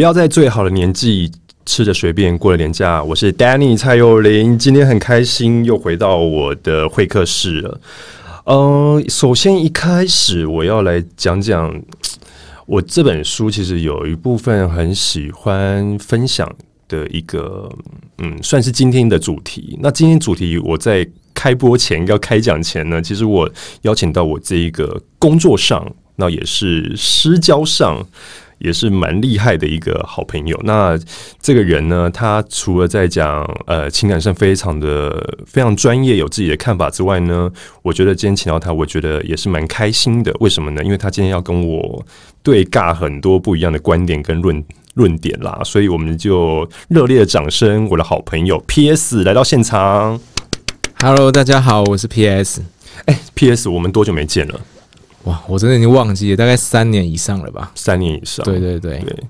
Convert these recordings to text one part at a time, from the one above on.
不要在最好的年纪吃着随便过了年假。我是 Danny 蔡佑林，今天很开心又回到我的会客室了。嗯，首先一开始我要来讲讲我这本书，其实有一部分很喜欢分享的一个，嗯，算是今天的主题。那今天主题我在开播前要开讲前呢，其实我邀请到我这一个工作上，那也是私交上。也是蛮厉害的一个好朋友。那这个人呢，他除了在讲呃情感上非常的非常专业，有自己的看法之外呢，我觉得今天请到他，我觉得也是蛮开心的。为什么呢？因为他今天要跟我对尬很多不一样的观点跟论论点啦，所以我们就热烈的掌声，我的好朋友 P.S. 来到现场。Hello，大家好，我是 P.S. 哎，P.S. 我们多久没见了？哇，我真的已经忘记了，大概三年以上了吧？三年以上，对对对对。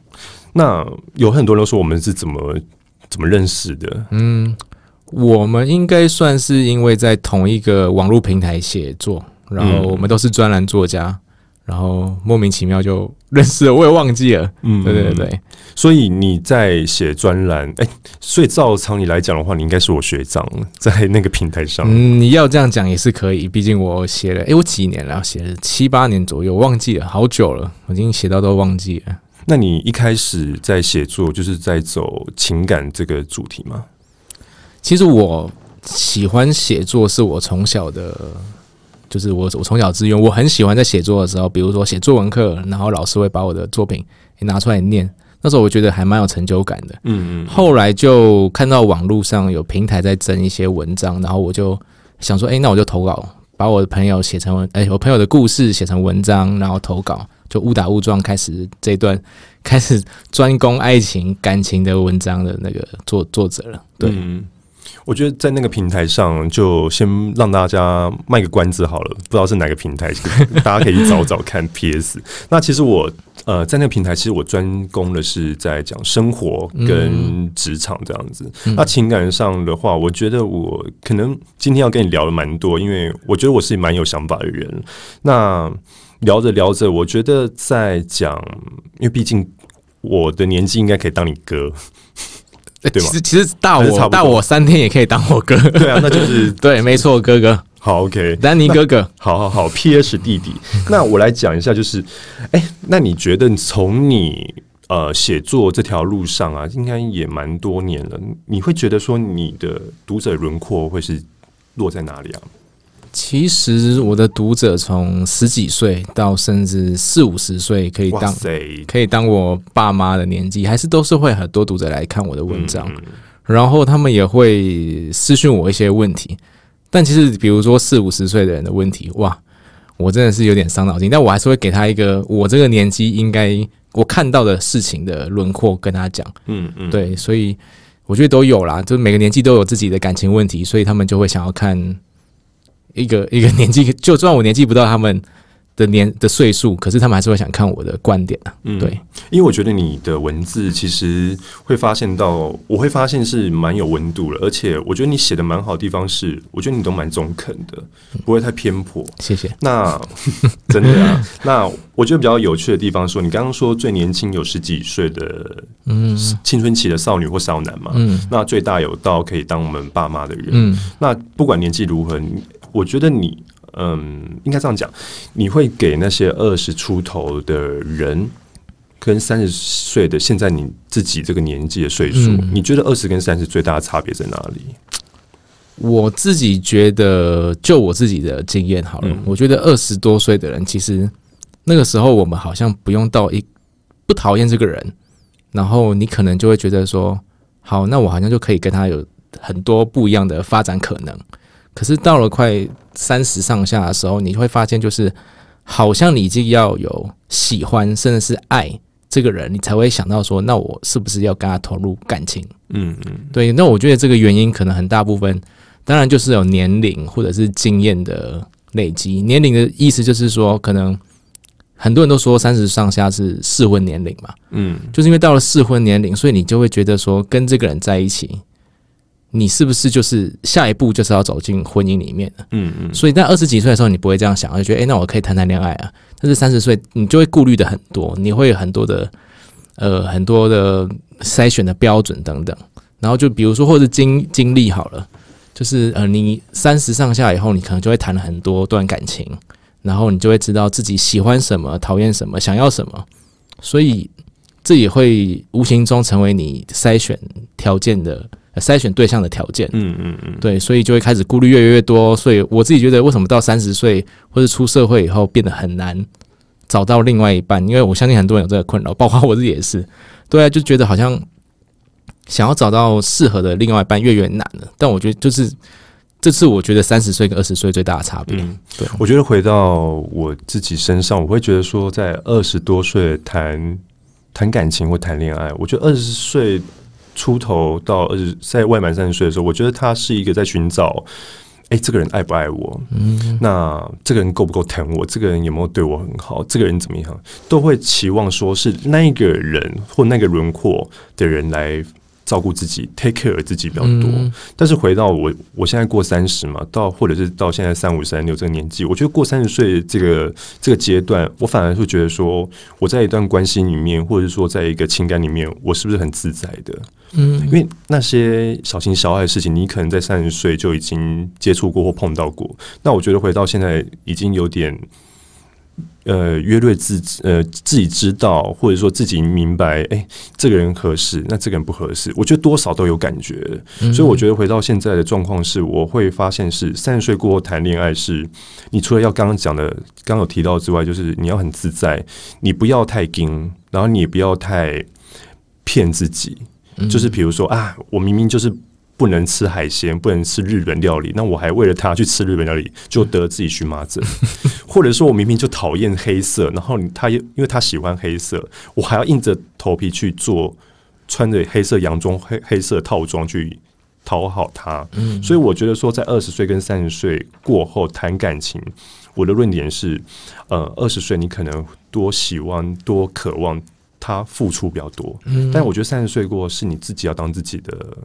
那有很多人说我们是怎么怎么认识的？嗯，我们应该算是因为在同一个网络平台写作，然后我们都是专栏作家。然后莫名其妙就认识了，我也忘记了。嗯，对对对。所以你在写专栏，哎，所以照常理来讲的话，你应该是我学长，在那个平台上。嗯，你要这样讲也是可以，毕竟我写了，哎，我几年了，写了七八年左右，忘记了，好久了，我已经写到都忘记了。那你一开始在写作，就是在走情感这个主题吗？其实我喜欢写作，是我从小的。就是我，我从小自愿，我很喜欢在写作的时候，比如说写作文课，然后老师会把我的作品拿出来念，那时候我觉得还蛮有成就感的。嗯嗯。后来就看到网络上有平台在征一些文章，然后我就想说，哎，那我就投稿，把我的朋友写成文，哎，我朋友的故事写成文章，然后投稿，就误打误撞开始这段开始 专攻爱情感情的文章的那个作作者了。对。我觉得在那个平台上，就先让大家卖个关子好了。不知道是哪个平台，大家可以去找找看。P.S. 那其实我呃在那个平台，其实我专攻的是在讲生活跟职场这样子。那情感上的话，我觉得我可能今天要跟你聊的蛮多，因为我觉得我是蛮有想法的人。那聊着聊着，我觉得在讲，因为毕竟我的年纪应该可以当你哥。其实其实大我大我三天也可以当我哥，对啊，那就是 对，没错，哥哥，好，OK，丹尼哥哥，好好好，PS 弟弟，那我来讲一下，就是，哎，那你觉得从你呃写作这条路上啊，应该也蛮多年了，你会觉得说你的读者轮廓会是落在哪里啊？其实我的读者从十几岁到甚至四五十岁，可以当可以当我爸妈的年纪，还是都是会很多读者来看我的文章，然后他们也会私讯我一些问题。但其实，比如说四五十岁的人的问题，哇，我真的是有点伤脑筋。但我还是会给他一个我这个年纪应该我看到的事情的轮廓跟他讲。嗯嗯，对，所以我觉得都有啦，就是每个年纪都有自己的感情问题，所以他们就会想要看。一个 一个年纪，就算我年纪不到他们的年的岁数，可是他们还是会想看我的观点啊。嗯，对，因为我觉得你的文字其实会发现到，我会发现是蛮有温度了，而且我觉得你写的蛮好的地方是，我觉得你都蛮中肯的，不会太偏颇。谢谢。那 真的啊，那我觉得比较有趣的地方，说你刚刚说最年轻有十几岁的，嗯，青春期的少女或少男嘛，嗯，那最大有到可以当我们爸妈的人，嗯，那不管年纪如何。我觉得你，嗯，应该这样讲，你会给那些二十出头的人，跟三十岁的现在你自己这个年纪的岁数，你觉得二十跟三十最大的差别在哪里？我自己觉得，就我自己的经验好了，我觉得二十多岁的人，其实那个时候我们好像不用到一不讨厌这个人，然后你可能就会觉得说，好，那我好像就可以跟他有很多不一样的发展可能。可是到了快三十上下的时候，你会发现，就是好像你已经要有喜欢，甚至是爱这个人，你才会想到说，那我是不是要跟他投入感情？嗯嗯，对。那我觉得这个原因可能很大部分，当然就是有年龄或者是经验的累积。年龄的意思就是说，可能很多人都说三十上下是适婚年龄嘛，嗯，就是因为到了适婚年龄，所以你就会觉得说，跟这个人在一起。你是不是就是下一步就是要走进婚姻里面的？嗯嗯。所以在二十几岁的时候，你不会这样想，就觉得哎，那我可以谈谈恋爱啊。但是三十岁，你就会顾虑的很多，你会有很多的呃很多的筛选的标准等等。然后就比如说，或者经经历好了，就是呃，你三十上下以后，你可能就会谈了很多段感情，然后你就会知道自己喜欢什么、讨厌什么、想要什么，所以这也会无形中成为你筛选条件的、筛选对象的条件。嗯嗯嗯，对，所以就会开始顾虑越来越多。所以我自己觉得，为什么到三十岁或者出社会以后变得很难找到另外一半？因为我相信很多人有这个困扰，包括我自己也是。对啊，就觉得好像。想要找到适合的另外一半越越难了，但我觉得就是这次我觉得三十岁跟二十岁最大的差别。对，我觉得回到我自己身上，我会觉得说，在二十多岁谈谈感情或谈恋爱，我觉得二十岁出头到二十在未满三十岁的时候，我觉得他是一个在寻找，哎，这个人爱不爱我？嗯，那这个人够不够疼我？这个人有没有对我很好？这个人怎么样？都会期望说是那个人或那个轮廓的人来。照顾自己，take care 自己比较多。但是回到我，我现在过三十嘛，到或者是到现在三五三六这个年纪，我觉得过三十岁这个这个阶段，我反而会觉得说，我在一段关系里面，或者说在一个情感里面，我是不是很自在的？嗯，因为那些小情小爱的事情，你可能在三十岁就已经接触过或碰到过。那我觉得回到现在，已经有点。呃，约略自呃自己知道，或者说自己明白，哎，这个人合适，那这个人不合适，我觉得多少都有感觉。所以我觉得回到现在的状况是，我会发现是三十岁过后谈恋爱，是你除了要刚刚讲的，刚有提到之外，就是你要很自在，你不要太硬，然后你也不要太骗自己，就是比如说啊，我明明就是。不能吃海鲜，不能吃日本料理，那我还为了他去吃日本料理，就得自己荨麻疹。或者说我明明就讨厌黑色，然后他因为他喜欢黑色，我还要硬着头皮去做，穿着黑色洋装、黑黑色套装去讨好他。嗯，所以我觉得说，在二十岁跟三十岁过后谈感情，我的论点是，呃，二十岁你可能多希望、多渴望他付出比较多，嗯，但我觉得三十岁过是你自己要当自己的。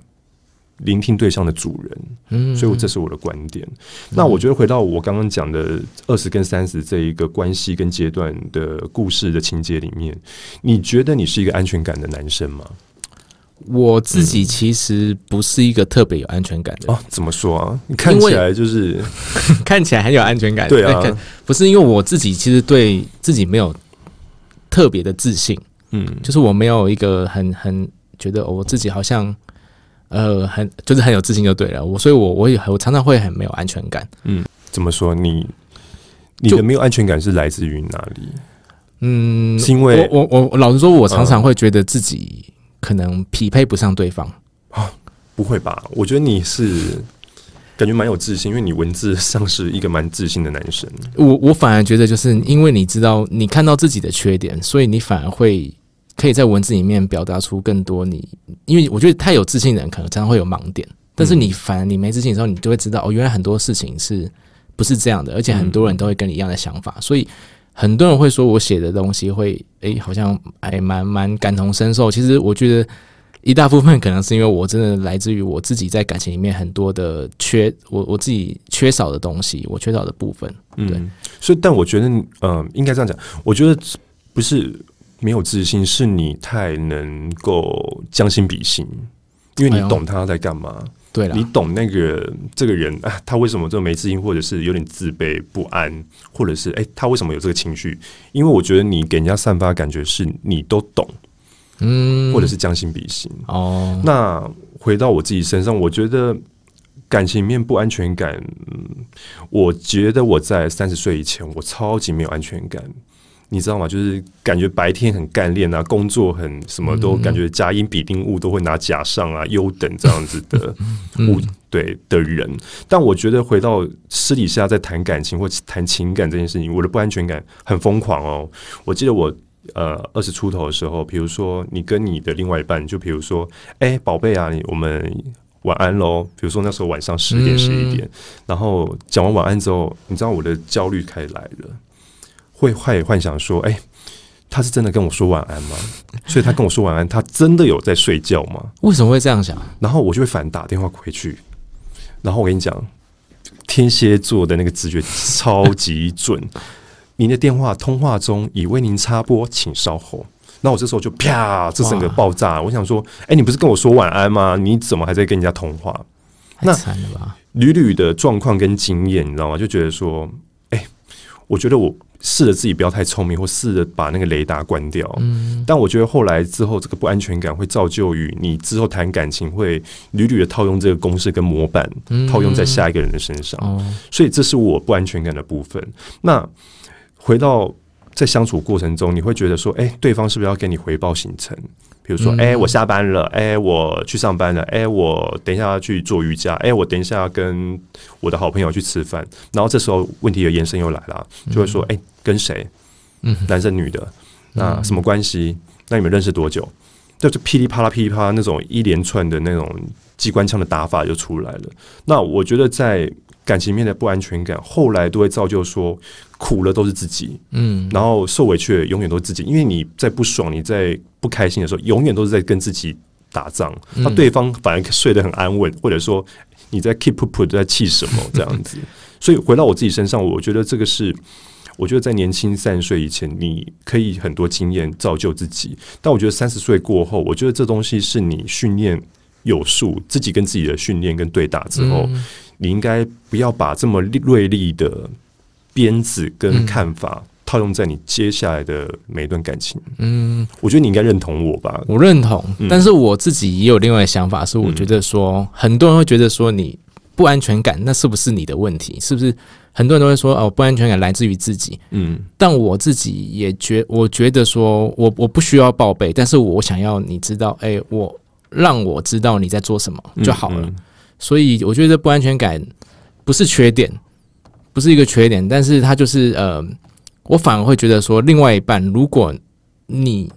聆听对象的主人，嗯，所以这是我的观点。那我觉得回到我刚刚讲的二十跟三十这一个关系跟阶段的故事的情节里面，你觉得你是一个安全感的男生吗？我自己其实不是一个特别有安全感的哦。怎么说啊？你看起来就是 看起来很有安全感，对啊，不是因为我自己其实对自己没有特别的自信，嗯，就是我没有一个很很觉得我自己好像。呃，很就是很有自信就对了。我所以，我我也我常常会很没有安全感。嗯，怎么说？你你的没有安全感是来自于哪里？嗯，是因为我我我老实说，我常常会觉得自己可能匹配不上对方啊？不会吧？我觉得你是感觉蛮有自信，因为你文字上是一个蛮自信的男生。我我反而觉得，就是因为你知道你看到自己的缺点，所以你反而会。可以在文字里面表达出更多你，因为我觉得太有自信的人可能常常会有盲点，但是你反而你没自信的时候，你就会知道哦，原来很多事情是不是这样的，而且很多人都会跟你一样的想法，所以很多人会说我写的东西会诶，好像还蛮蛮感同身受。其实我觉得一大部分可能是因为我真的来自于我自己在感情里面很多的缺，我我自己缺少的东西，我缺少的部分。对，所以但我觉得，嗯，应该这样讲，我觉得不是。没有自信，是你太能够将心比心，因为你懂他在干嘛。对了，你懂那个这个人啊，他为什么这么没自信，或者是有点自卑不安，或者是哎，他为什么有这个情绪？因为我觉得你给人家散发感觉是你都懂，嗯，或者是将心比心。哦，那回到我自己身上，我觉得感情面不安全感，嗯，我觉得我在三十岁以前，我超级没有安全感。你知道吗？就是感觉白天很干练啊，工作很什么都感觉甲乙丙丁戊都会拿甲上啊、优等这样子的 物对的人。但我觉得回到私底下在谈感情或谈情感这件事情，我的不安全感很疯狂哦。我记得我呃二十出头的时候，比如说你跟你的另外一半，就比如说哎宝贝啊，我们晚安喽。比如说那时候晚上十点十一点，然后讲完晚安之后，你知道我的焦虑开始来了。会幻幻想说：“哎，他是真的跟我说晚安吗？所以他跟我说晚安，他真的有在睡觉吗？为什么会这样想？然后我就会反打电话回去。然后我跟你讲，天蝎座的那个直觉超级准。您的电话通话中已为您插播，请稍后。那我这时候就啪，这整个爆炸。我想说，哎，你不是跟我说晚安吗？你怎么还在跟人家通话？那惨了吧！屡屡的状况跟经验，你知道吗？就觉得说，哎，我觉得我试着自己不要太聪明，或试着把那个雷达关掉。嗯，但我觉得后来之后，这个不安全感会造就于你之后谈感情会屡屡的套用这个公式跟模板，套用在下一个人的身上。所以这是我不安全感的部分。那回到。在相处过程中，你会觉得说，哎，对方是不是要给你回报行程？比如说，哎，我下班了，哎，我去上班了，哎，我等一下要去做瑜伽，哎，我等一下要跟我的好朋友去吃饭。然后这时候问题的延伸又来了，就会说，哎，跟谁？嗯，男生女的，那什么关系？那你们认识多久？就就噼里啪啦噼里啪啦那种一连串的那种机关枪的打法就出来了。那我觉得在。感情面的不安全感，后来都会造就说苦了都是自己，嗯，然后受委屈的永远都是自己，因为你在不爽、你在不开心的时候，永远都是在跟自己打仗。那对方反而睡得很安稳，或者说你在 keep up 在气什么这样子。所以回到我自己身上，我觉得这个是，我觉得在年轻三十岁以前，你可以很多经验造就自己，但我觉得三十岁过后，我觉得这东西是你训练有素，自己跟自己的训练跟对打之后。你应该不要把这么锐利的鞭子跟看法套用在你接下来的每一段感情。嗯，我觉得你应该认同我吧。我认同，但是我自己也有另外的想法，是我觉得说，很多人会觉得说你不安全感，那是不是你的问题？是不是很多人都会说哦，不安全感来自于自己？嗯，但我自己也觉，我觉得说我我不需要报备，但是我想要你知道，哎，我让我知道你在做什么就好了。所以我觉得不安全感不是缺点，不是一个缺点，但是它就是呃，我反而会觉得说，另外一半，如果你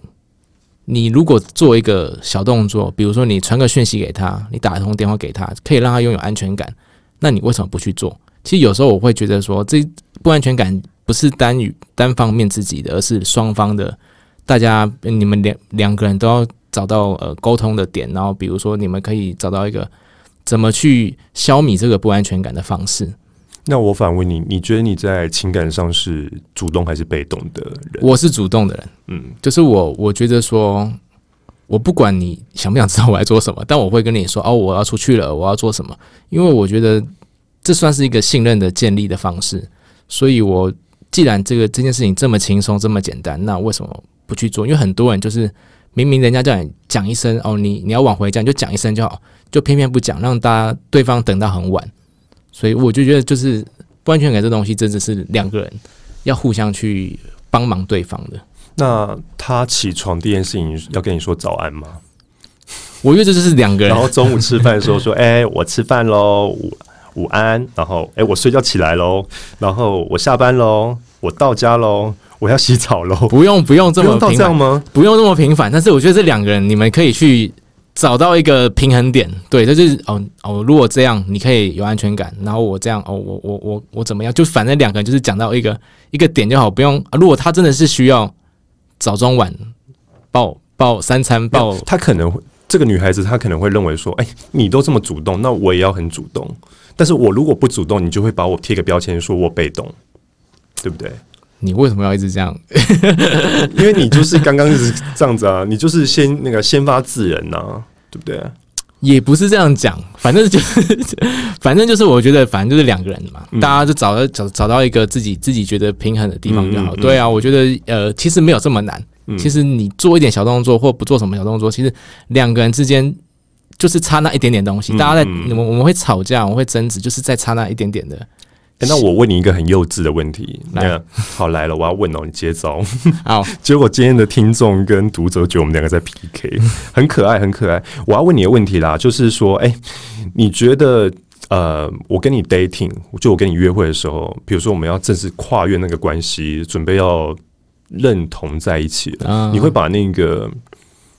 你如果做一个小动作，比如说你传个讯息给他，你打通电话给他，可以让他拥有安全感，那你为什么不去做？其实有时候我会觉得说，这不安全感不是单与单方面自己的，而是双方的，大家你们两两个人都要找到呃沟通的点，然后比如说你们可以找到一个。怎么去消弭这个不安全感的方式？那我反问你，你觉得你在情感上是主动还是被动的人？我是主动的人，嗯，就是我，我觉得说，我不管你想不想知道我在做什么，但我会跟你说，哦，我要出去了，我要做什么？因为我觉得这算是一个信任的建立的方式。所以，我既然这个这件事情这么轻松，这么简单，那为什么不去做？因为很多人就是明明人家叫你讲一声，哦，你你要往回讲，就讲一声就好。就偏偏不讲，让大家对方等到很晚，所以我就觉得，就是不安全感这东西，真的是两个人要互相去帮忙对方的。那他起床第一件事情要跟你说早安吗？我觉得这就是两个人。然后中午吃饭的时候说：“哎，我吃饭喽，午午安。”然后：“哎，我睡觉起来喽。”然后：“我下班喽，我到家喽，我要洗澡喽。”不用不用这么这样吗？不用那么频繁。但是我觉得这两个人，你们可以去。找到一个平衡点，对，这就是哦哦，如果这样你可以有安全感，然后我这样哦，我我我我怎么样？就反正两个人就是讲到一个一个点就好，不用。如果他真的是需要早中晚报报三餐报，他可能会这个女孩子她可能会认为说，哎，你都这么主动，那我也要很主动。但是我如果不主动，你就会把我贴个标签，说我被动，对不对？你为什么要一直这样？因为你就是刚刚是这样子啊，你就是先那个先发制人呐，对不对？也不是这样讲，反正就是，反正就是，我觉得反正就是两个人嘛，大家就找到找找到一个自己自己觉得平衡的地方就好。对啊，我觉得呃，其实没有这么难。其实你做一点小动作或不做什么小动作，其实两个人之间就是差那一点点东西。大家在我们我们会吵架，我们会争执，就是在差那一点点的。那我问你一个很幼稚的问题，那好来了，我要问哦，你接招。好，结果今天的听众跟读者觉得我们两个在 PK，很可爱，很可爱。我要问你的问题啦，就是说，哎，你觉得呃，我跟你 dating，就我跟你约会的时候，比如说我们要正式跨越那个关系，准备要认同在一起了，你会把那个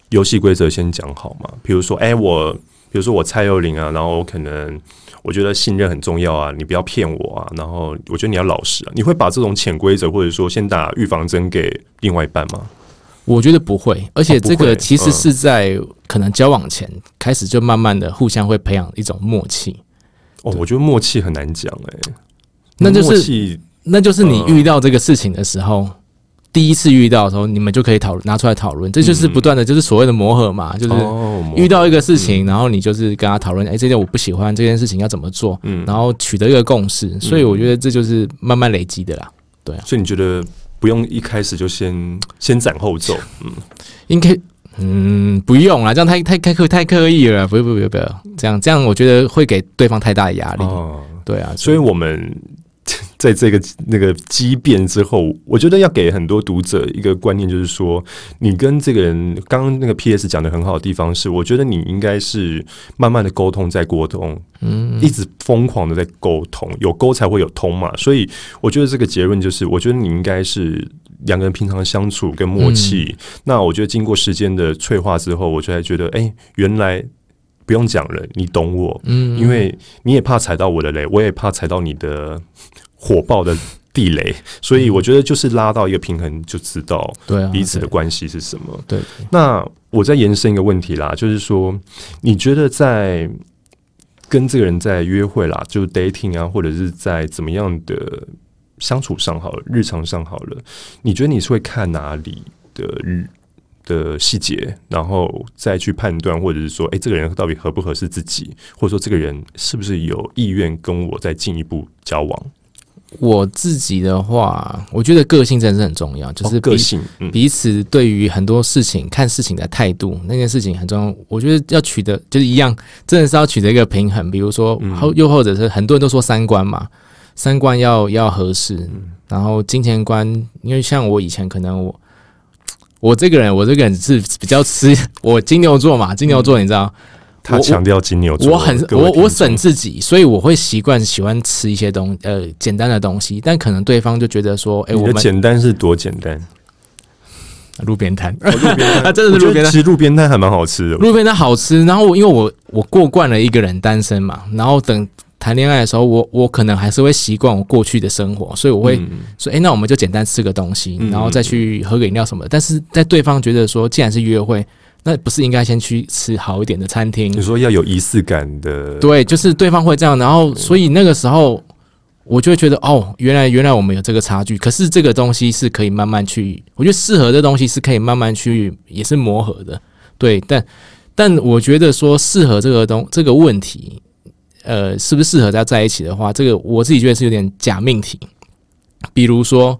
游戏规则先讲好吗？比如说，哎，我，比如说我蔡佑林啊，然后我可能。我觉得信任很重要啊，你不要骗我啊。然后我觉得你要老实啊。你会把这种潜规则或者说先打预防针给另外一半吗？我觉得不会，而且这个其实是在可能交往前开始就慢慢的互相会培养一种默契。哦，我觉得默契很难讲哎，那就是那就是你遇到这个事情的时候，第一次遇到的时候，你们就可以讨论拿出来讨论，这就是不断的就是所谓的磨合嘛，就是遇到一个事情，然后你就是跟他讨论，哎，这件我不喜欢，这件事情要怎么做，嗯，然后取得一个共识，所以我觉得这就是慢慢累积的啦，对啊，所以你觉得不用一开始就先先斩后奏，嗯，应该嗯不用啦，这样太太太刻太刻意了，不不不不要这样这样，我觉得会给对方太大的压力，哦，对啊，所以我们。在这个那个激变之后，我觉得要给很多读者一个观念，就是说，你跟这个人，刚刚那个 P.S. 讲的很好的地方是，我觉得你应该是慢慢的沟通，在沟通，嗯，一直疯狂的在沟通，有沟才会有通嘛。所以，我觉得这个结论就是，我觉得你应该是两个人平常相处跟默契。那我觉得经过时间的催化之后，我就还觉得，哎，原来不用讲了，你懂我，嗯，因为你也怕踩到我的雷，我也怕踩到你的。火爆的地雷，所以我觉得就是拉到一个平衡，就知道彼此的关系是什么。对，那我再延伸一个问题啦，就是说，你觉得在跟这个人在约会啦，就 dating 啊，或者是在怎么样的相处上好了，日常上好了，你觉得你是会看哪里的日的细节，然后再去判断，或者是说，哎，这个人到底合不合适自己，或者说这个人是不是有意愿跟我再进一步交往？我自己的话，我觉得个性真的是很重要，就是个性彼此对于很多事情看事情的态度，那件事情很重要。我觉得要取得就是一样，真的是要取得一个平衡。比如说，后又或者是很多人都说三观嘛，三观要要合适，然后金钱观，因为像我以前可能我我这个人，我这个人是比较吃 我金牛座嘛，金牛座你知道。他强调金牛座，我很我我省自己，所以我会习惯喜欢吃一些东呃简单的东西，但可能对方就觉得说，哎，我们简单是多简单，路边摊，路边摊，真的是路边摊，其实路边摊还蛮好吃的，路边摊好吃。然后我因为我我过惯了一个人单身嘛，然后等谈恋爱的时候，我我可能还是会习惯我过去的生活，所以我会说，哎，那我们就简单吃个东西，然后再去喝个饮料什么的。但是在对方觉得说，既然是约会。那不是应该先去吃好一点的餐厅？你说要有仪式感的，对，就是对方会这样，然后所以那个时候我就会觉得，哦，原来原来我们有这个差距。可是这个东西是可以慢慢去，我觉得适合的东西是可以慢慢去，也是磨合的，对。但但我觉得说适合这个东这个问题，呃，是不是适合在在一起的话，这个我自己觉得是有点假命题。比如说，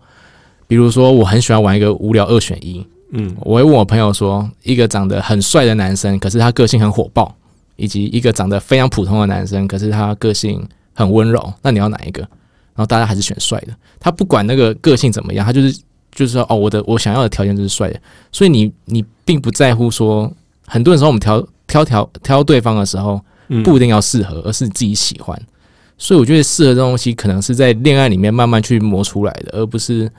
比如说我很喜欢玩一个无聊二选一。嗯，我会问我朋友说，一个长得很帅的男生，可是他个性很火爆，以及一个长得非常普通的男生，可是他个性很温柔，那你要哪一个？然后大家还是选帅的。他不管那个个性怎么样，他就是就是说，哦，我的我想要的条件就是帅的。所以你你并不在乎说，很多人说我们挑挑挑挑对方的时候，不一定要适合，而是自己喜欢。所以我觉得适合这东西，可能是在恋爱里面慢慢去磨出来的，而不是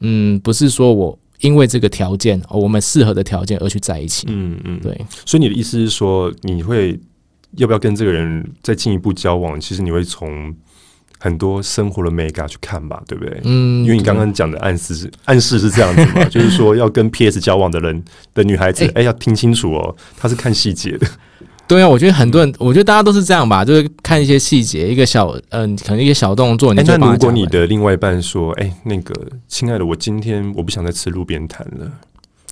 嗯，不是说我。因为这个条件，我们适合的条件而去在一起。嗯嗯，对。所以你的意思是说，你会要不要跟这个人再进一步交往？其实你会从很多生活的美感去看吧，对不对？嗯。因为你刚刚讲的暗示是 暗示是这样子嘛，就是说要跟 PS 交往的人的女孩子，哎，要听清楚哦，她是看细节的。对啊，我觉得很多人，我觉得大家都是这样吧，就是看一些细节，一个小，嗯，可能一个小动作。那如果你的另外一半说：“哎，那个亲爱的，我今天我不想再吃路边摊了。”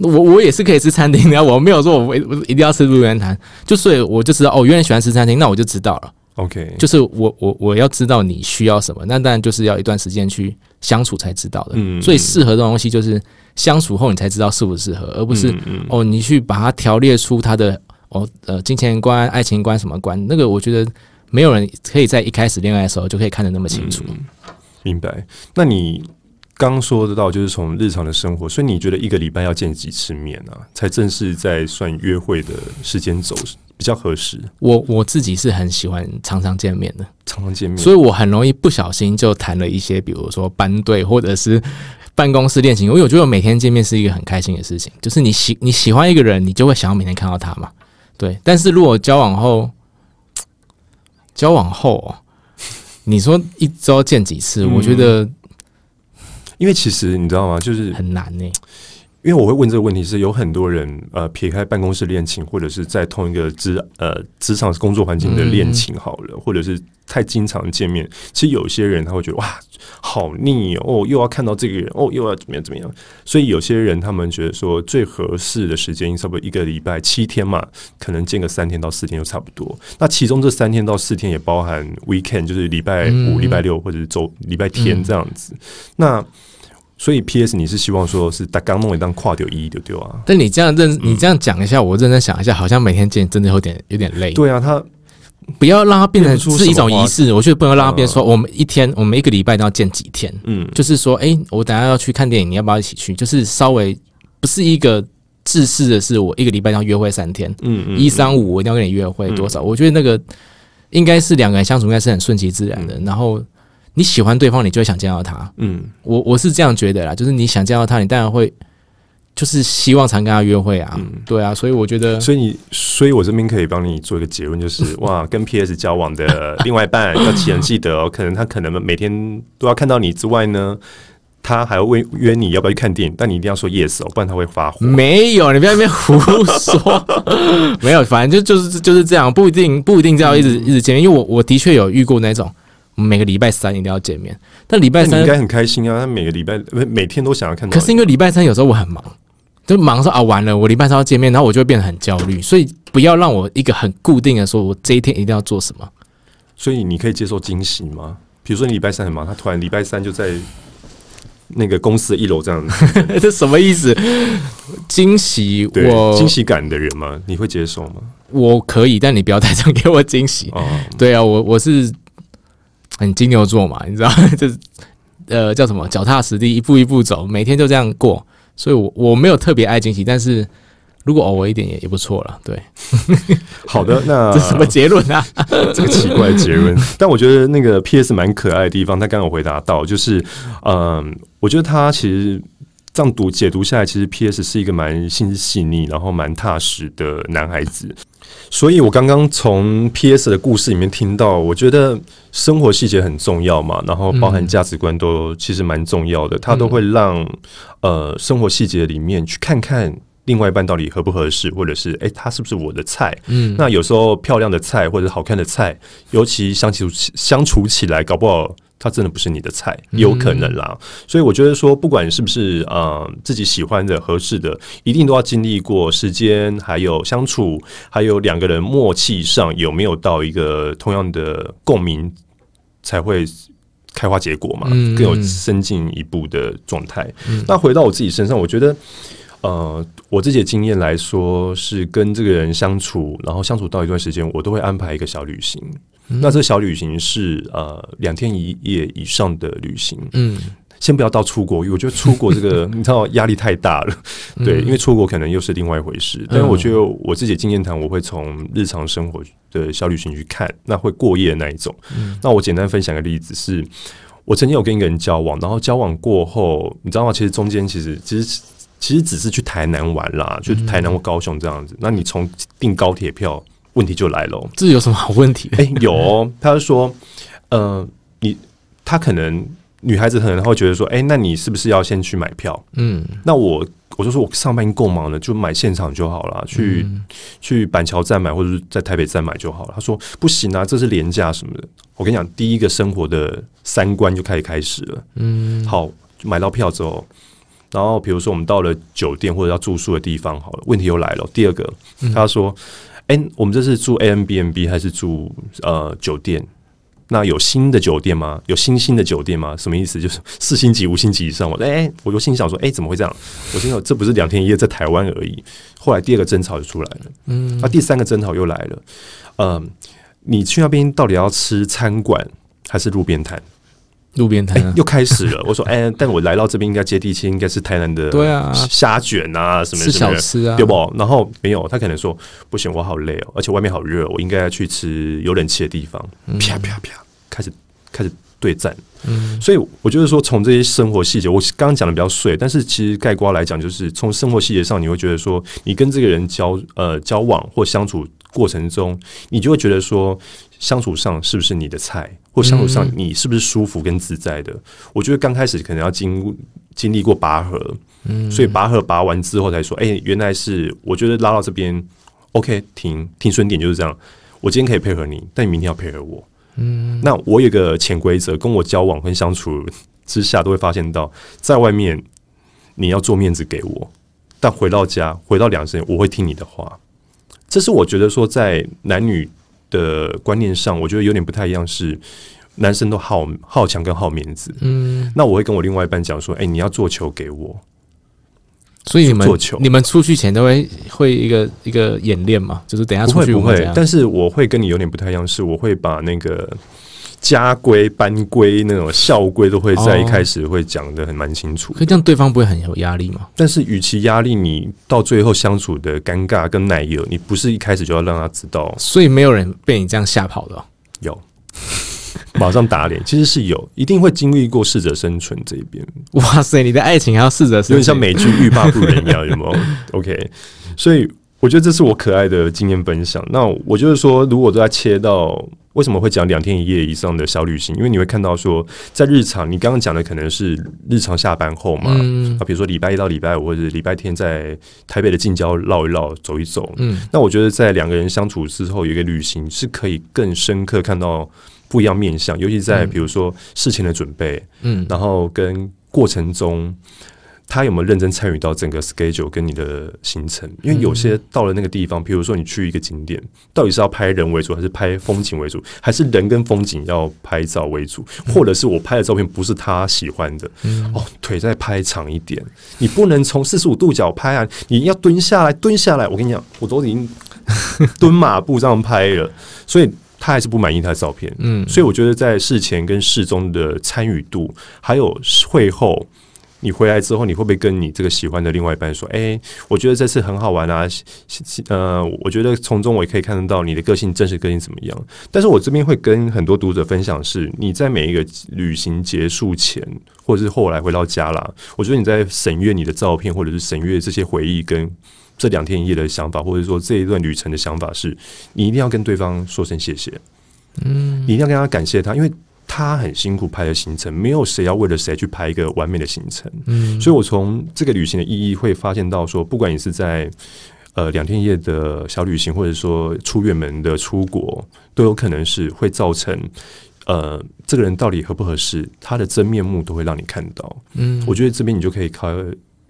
我我也是可以吃餐厅的，我没有说我我一定要吃路边摊，就所以我就知道哦，原来喜欢吃餐厅，那我就知道了。OK，就是我我我要知道你需要什么，那当然就是要一段时间去相处才知道的。嗯，所以适合的东西就是相处后你才知道适不适合，而不是哦你去把它条列出它的。哦，呃，金钱观、爱情观什么观？那个我觉得没有人可以在一开始恋爱的时候就可以看得那么清楚。明白？那你刚说得到，就是从日常的生活，所以你觉得一个礼拜要见几次面啊，才正式在算约会的时间走比较合适？我我自己是很喜欢常常见面的，常常见面，所以我很容易不小心就谈了一些，比如说班队或者是。办公室恋情，因为我觉得每天见面是一个很开心的事情。就是你喜你喜欢一个人，你就会想要每天看到他嘛。对，但是如果交往后，交往后，你说一周见几次？我觉得，因为其实你知道吗？就是很难呢。因为我会问这个问题，是有很多人呃撇开办公室恋情，或者是在同一个职呃职场工作环境的恋情好了，或者是太经常见面，其实有些人他会觉得哇好腻哦，又要看到这个人哦，又要怎么样怎么样，所以有些人他们觉得说最合适的时间差不多一个礼拜七天嘛，可能见个三天到四天就差不多。那其中这三天到四天也包含 weekend，就是礼拜五、礼拜六或者是周礼拜天这样子。那所以，P.S. 你是希望说是打刚弄一张跨掉一丢丢啊？但你这样认，你这样讲一下，我认真想一下，好像每天见真的有点有点累。对啊，他不要让它变成是一种仪式，我觉得不能让它变说我们一天，我们一个礼拜都要见几天。嗯，就是说，哎，我等下要去看电影，你要不要一起去？就是稍微不是一个自式的是，我一个礼拜要约会三天，嗯嗯，一三五我一定要跟你约会多少？我觉得那个应该是两个人相处应该是很顺其自然的，然后。你喜欢对方，你就会想见到他。嗯，我我是这样觉得啦，就是你想见到他，你当然会，就是希望常跟他约会啊。嗯对啊，所以我觉得，所以你，所以我这边可以帮你做一个结论，就是 哇，跟 PS 交往的另外一半要请人记得哦，可能他可能每天都要看到你之外呢，他还会约你要不要去看电影，但你一定要说 yes 哦，不然他会发火。没有，你不要那边胡说，没有，反正就就是就是这样，不一定不一定这样一直一直见面，因为我我的确有遇过那种。每个礼拜三一定要见面，但礼拜三应该很开心啊！他每个礼拜每天都想要看到。可是因为礼拜三有时候我很忙，就忙说啊完了，我礼拜三要见面，然后我就会变得很焦虑。所以不要让我一个很固定的说，我这一天一定要做什么。所以你可以接受惊喜吗？比如说你礼拜三很忙，他突然礼拜三就在那个公司的一楼这样，这什么意思？惊喜，我惊喜感的人吗？你会接受吗？我可以，但你不要太常给我惊喜。哦，对啊，我我是。很金牛座嘛，你知道，就是呃叫什么脚踏实地，一步一步走，每天就这样过。所以，我我没有特别爱惊喜，但是如果偶尔一点也也不错了。对，好的，那 这什么结论啊？这个奇怪的结论。但我觉得那个 P.S. 蛮可爱的地方，他刚刚回答到，就是嗯，我觉得他其实这样读解读下来，其实 P.S. 是一个蛮心思细腻，然后蛮踏实的男孩子。所以，我刚刚从 P.S. 的故事里面听到，我觉得生活细节很重要嘛，然后包含价值观都其实蛮重要的。它都会让呃生活细节里面去看看另外一半到底合不合适，或者是诶，他是不是我的菜？嗯，那有时候漂亮的菜或者好看的菜，尤其相处相处起来，搞不好。他真的不是你的菜，有可能啦。所以我觉得说，不管是不是呃自己喜欢的、合适的，一定都要经历过时间，还有相处，还有两个人默契上有没有到一个同样的共鸣，才会开花结果嘛，更有深进一步的状态。那回到我自己身上，我觉得，呃，我自己的经验来说，是跟这个人相处，然后相处到一段时间，我都会安排一个小旅行。那这小旅行是呃两天一夜以上的旅行，嗯，先不要到出国，我觉得出国这个 你知道压力太大了，对，因为出国可能又是另外一回事。但是我觉得我自己经验谈，我会从日常生活的小旅行去看，那会过夜的那一种。那我简单分享个例子，是我曾经有跟一个人交往，然后交往过后，你知道吗？其实中间其实其实其实只是去台南玩啦，就台南或高雄这样子。那你从订高铁票。问题就来了，这有什么好问题？哎，有，他说，呃，你他可能女孩子可能会觉得说，哎，那你是不是要先去买票？嗯，那我我就说我上班够忙了，就买现场就好了，去去板桥站买或者是在台北站买就好了。他说不行啊，这是廉价什么的。我跟你讲，第一个生活的三观就开始开始了。嗯，好，买到票之后，然后比如说我们到了酒店或者要住宿的地方，好了，问题又来了。第二个，他说。哎，我们这是住 A M B N B 还是住呃酒店？那有新的酒店吗？有新兴的酒店吗？什么意思？就是 四星级、五星级以上。我哎，我就心想说，哎，怎么会这样？我心想这不是两天一夜在台湾而已。后来第二个争吵就出来了，嗯，那第三个争吵又来了。嗯，你去那边到底要吃餐馆还是路边摊？路边摊又开始了。我说，哎，但我来到这边应该接地气，应该是台南的对啊虾卷啊什么吃小吃啊，对不？然后没有，他可能说不行，我好累哦，而且外面好热，我应该要去吃有冷气的地方。啪啪啪，开始开始对战。嗯，所以我觉得说，从这些生活细节，我刚刚讲的比较碎，但是其实概括来讲，就是从生活细节上，你会觉得说，你跟这个人交呃交往或相处过程中，你就会觉得说，相处上是不是你的菜，或相处上你是不是舒服跟自在的？我觉得刚开始可能要经经历过拔河，嗯，所以拔河拔完之后才说，哎，原来是我觉得拉到这边，OK，停停损点就是这样。我今天可以配合你，但你明天要配合我。嗯，那我有个潜规则，跟我交往跟相处之下，都会发现到，在外面你要做面子给我，但回到家，回到两人，我会听你的话。这是我觉得说，在男女的观念上，我觉得有点不太一样。是男生都好好强跟好面子，嗯，那我会跟我另外一半讲说，哎，你要做球给我。所以你们做球你们出去前都会会一个一个演练嘛？就是等下出去不会，但是我会跟你有点不太一样，是我会把那个家规、班规、那种校规都会在一开始会讲的很蛮清楚。可这样对方不会很有压力吗？但是与其压力，你到最后相处的尴尬跟奶油，你不是一开始就要让他知道。所以没有人被你这样吓跑的，有。马上打脸，其实是有一定会经历过适者生存这一边。哇塞，你的爱情还要适者生存，有点像美剧欲罢不能一样，有没有？OK，所以我觉得这是我可爱的经验分享。那我就是说，如果都要切到为什么会讲两天一夜以上的小旅行，因为你会看到说，在日常你刚刚讲的可能是日常下班后嘛，啊，比如说礼拜一到礼拜五或者礼拜天在台北的近郊绕一绕、走一走。嗯，那我觉得在两个人相处之后，有一个旅行是可以更深刻看到。不一样面相，尤其在比如说事前的准备，嗯，然后跟过程中，他有没有认真参与到整个 schedule 跟你的行程？因为有些到了那个地方，比如说你去一个景点，到底是要拍人为主，还是拍风景为主，还是人跟风景要拍照为主？或者是我拍的照片不是他喜欢的？哦，腿再拍长一点，你不能从四十五度角拍啊，你要蹲下来，蹲下来。我跟你讲，我都已经 蹲马步这样拍了，所以。他还是不满意他的照片，嗯，所以我觉得在事前跟事中的参与度，还有会后你回来之后，你会不会跟你这个喜欢的另外一半说：“哎，我觉得这次很好玩啊，呃，我觉得从中我也可以看得到你的个性真实个性怎么样。”但是我这边会跟很多读者分享是，你在每一个旅行结束前，或者是后来回到家啦，我觉得你在审阅你的照片，或者是审阅这些回忆跟。这两天一夜的想法，或者说这一段旅程的想法是，你一定要跟对方说声谢谢，嗯，你一定要跟他感谢他，因为他很辛苦拍的行程，没有谁要为了谁去拍一个完美的行程，嗯，所以我从这个旅行的意义会发现到说，不管你是在呃两天一夜的小旅行，或者说出远门的出国，都有可能是会造成呃这个人到底合不合适，他的真面目都会让你看到，嗯，我觉得这边你就可以开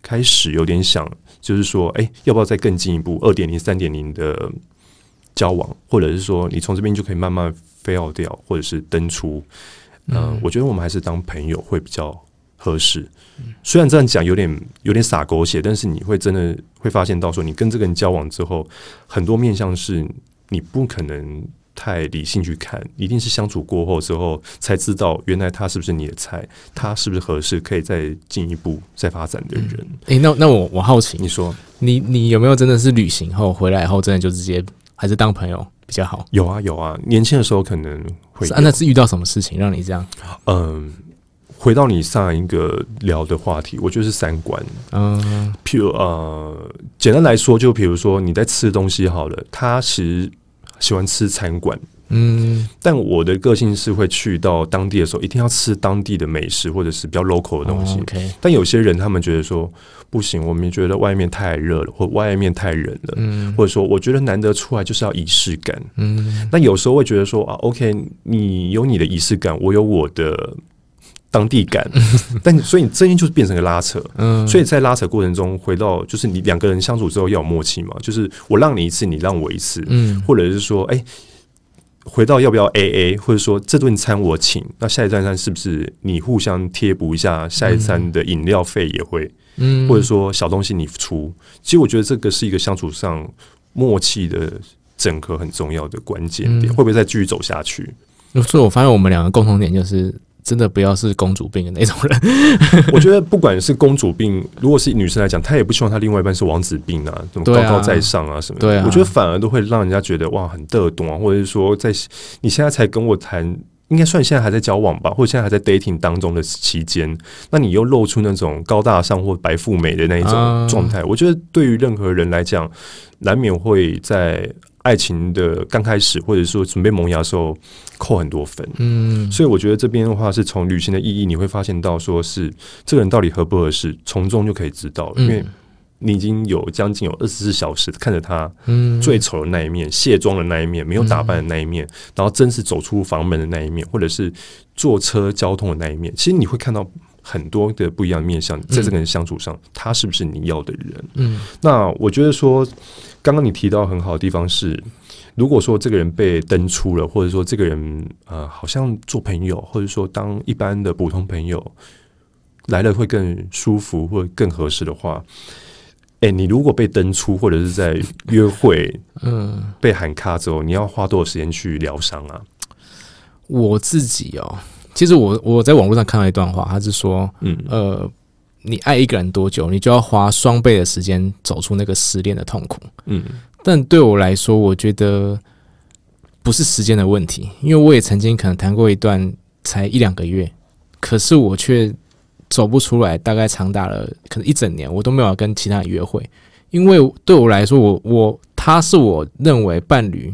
开始有点想。就是说，哎，要不要再更进一步，二点零、三点零的交往，或者是说，你从这边就可以慢慢飞 l 掉，或者是登出。嗯，我觉得我们还是当朋友会比较合适。虽然这样讲有点有点洒狗血，但是你会真的会发现到说，你跟这个人交往之后，很多面向是你不可能。太理性去看，一定是相处过后之后才知道，原来他是不是你的菜，他是不是合适可以再进一步再发展的人。诶，那那我我好奇，你说你你有没有真的是旅行后回来后，真的就直接还是当朋友比较好？有啊有啊，年轻的时候可能会。那是遇到什么事情让你这样？嗯，回到你上一个聊的话题，我觉得是三观。嗯，譬如呃，简单来说，就比如说你在吃东西好了，他其实。喜欢吃餐馆，嗯，但我的个性是会去到当地的时候，一定要吃当地的美食或者是比较 local 的东西。但有些人他们觉得说不行，我们觉得外面太热了，或外面太冷了，嗯，或者说我觉得难得出来就是要仪式感，嗯，那有时候会觉得说啊，OK，你有你的仪式感，我有我的。当地感，但所以你这边就是变成个拉扯，嗯，所以在拉扯过程中，回到就是你两个人相处之后要有默契嘛，就是我让你一次，你让我一次，嗯，或者是说，哎，回到要不要 A A，或者说这顿餐我请，那下一顿餐是不是你互相贴补一下，下一餐的饮料费也会，嗯，或者说小东西你出，其实我觉得这个是一个相处上默契的整合很重要的关键点，会不会再继续走下去？所以我发现我们两个共同点就是。真的不要是公主病的那种人。我觉得不管是公主病，如果是女生来讲，她也不希望她另外一半是王子病啊，什么高高在上啊什么。对啊，我觉得反而都会让人家觉得哇很得懂啊，或者是说在你现在才跟我谈，应该算现在还在交往吧，或者现在还在 dating 当中的期间，那你又露出那种高大上或白富美的那一种状态，我觉得对于任何人来讲，难免会在爱情的刚开始，或者说准备萌芽的时候扣很多分。嗯，所以我觉得这边的话，是从旅行的意义，你会发现到说是这个人到底合不合适，从中就可以知道了，因为你已经有将近有二十四小时看着他最丑的那一面，卸妆的那一面，没有打扮的那一面，然后真是走出房门的那一面，或者是坐车交通的那一面，其实你会看到很多的不一样的面相，在这个人相处上，他是不是你要的人？嗯，那我觉得说，刚刚你提到很好的地方是，如果说这个人被登出了，或者说这个人呃，好像做朋友，或者说当一般的普通朋友来了会更舒服或更合适的话。哎，你如果被登出，或者是在约会，嗯，被喊卡之后，你要花多少时间去疗伤啊？我自己哦，其实我我在网络上看到一段话，他是说，嗯，呃，你爱一个人多久，你就要花双倍的时间走出那个失恋的痛苦。嗯，但对我来说，我觉得不是时间的问题，因为我也曾经可能谈过一段才一两个月，可是我却。走不出来，大概长达了可能一整年，我都没有跟其他人约会，因为对我来说，我我他是我认为伴侣，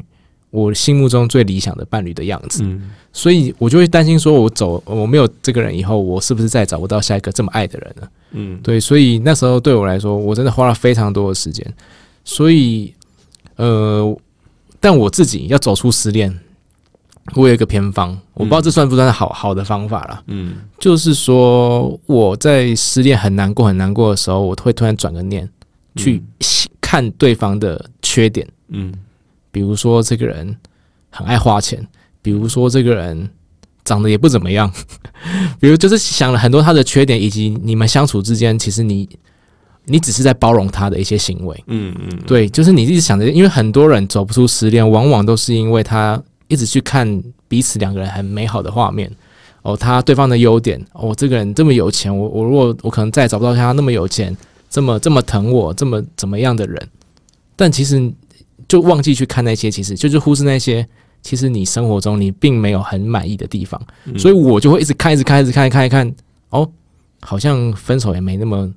我心目中最理想的伴侣的样子，所以我就会担心说，我走我没有这个人以后，我是不是再找不到下一个这么爱的人了？嗯，对，所以那时候对我来说，我真的花了非常多的时间，所以呃，但我自己要走出失恋。我有一个偏方，我不知道这算不算好好的方法了。嗯，就是说我在失恋很难过、很难过的时候，我会突然转个念，去看对方的缺点。嗯，比如说这个人很爱花钱，比如说这个人长得也不怎么样，比如就是想了很多他的缺点，以及你们相处之间，其实你你只是在包容他的一些行为。嗯嗯，对，就是你一直想着，因为很多人走不出失恋，往往都是因为他。一直去看彼此两个人很美好的画面，哦，他对方的优点，哦，这个人这么有钱，我我如果我可能再也找不到像他那么有钱，这么这么疼我，这么怎么样的人，但其实就忘记去看那些，其实就是忽视那些，其实你生活中你并没有很满意的地方，所以我就会一直看，一直看，一直看，看一看，哦，好像分手也没那么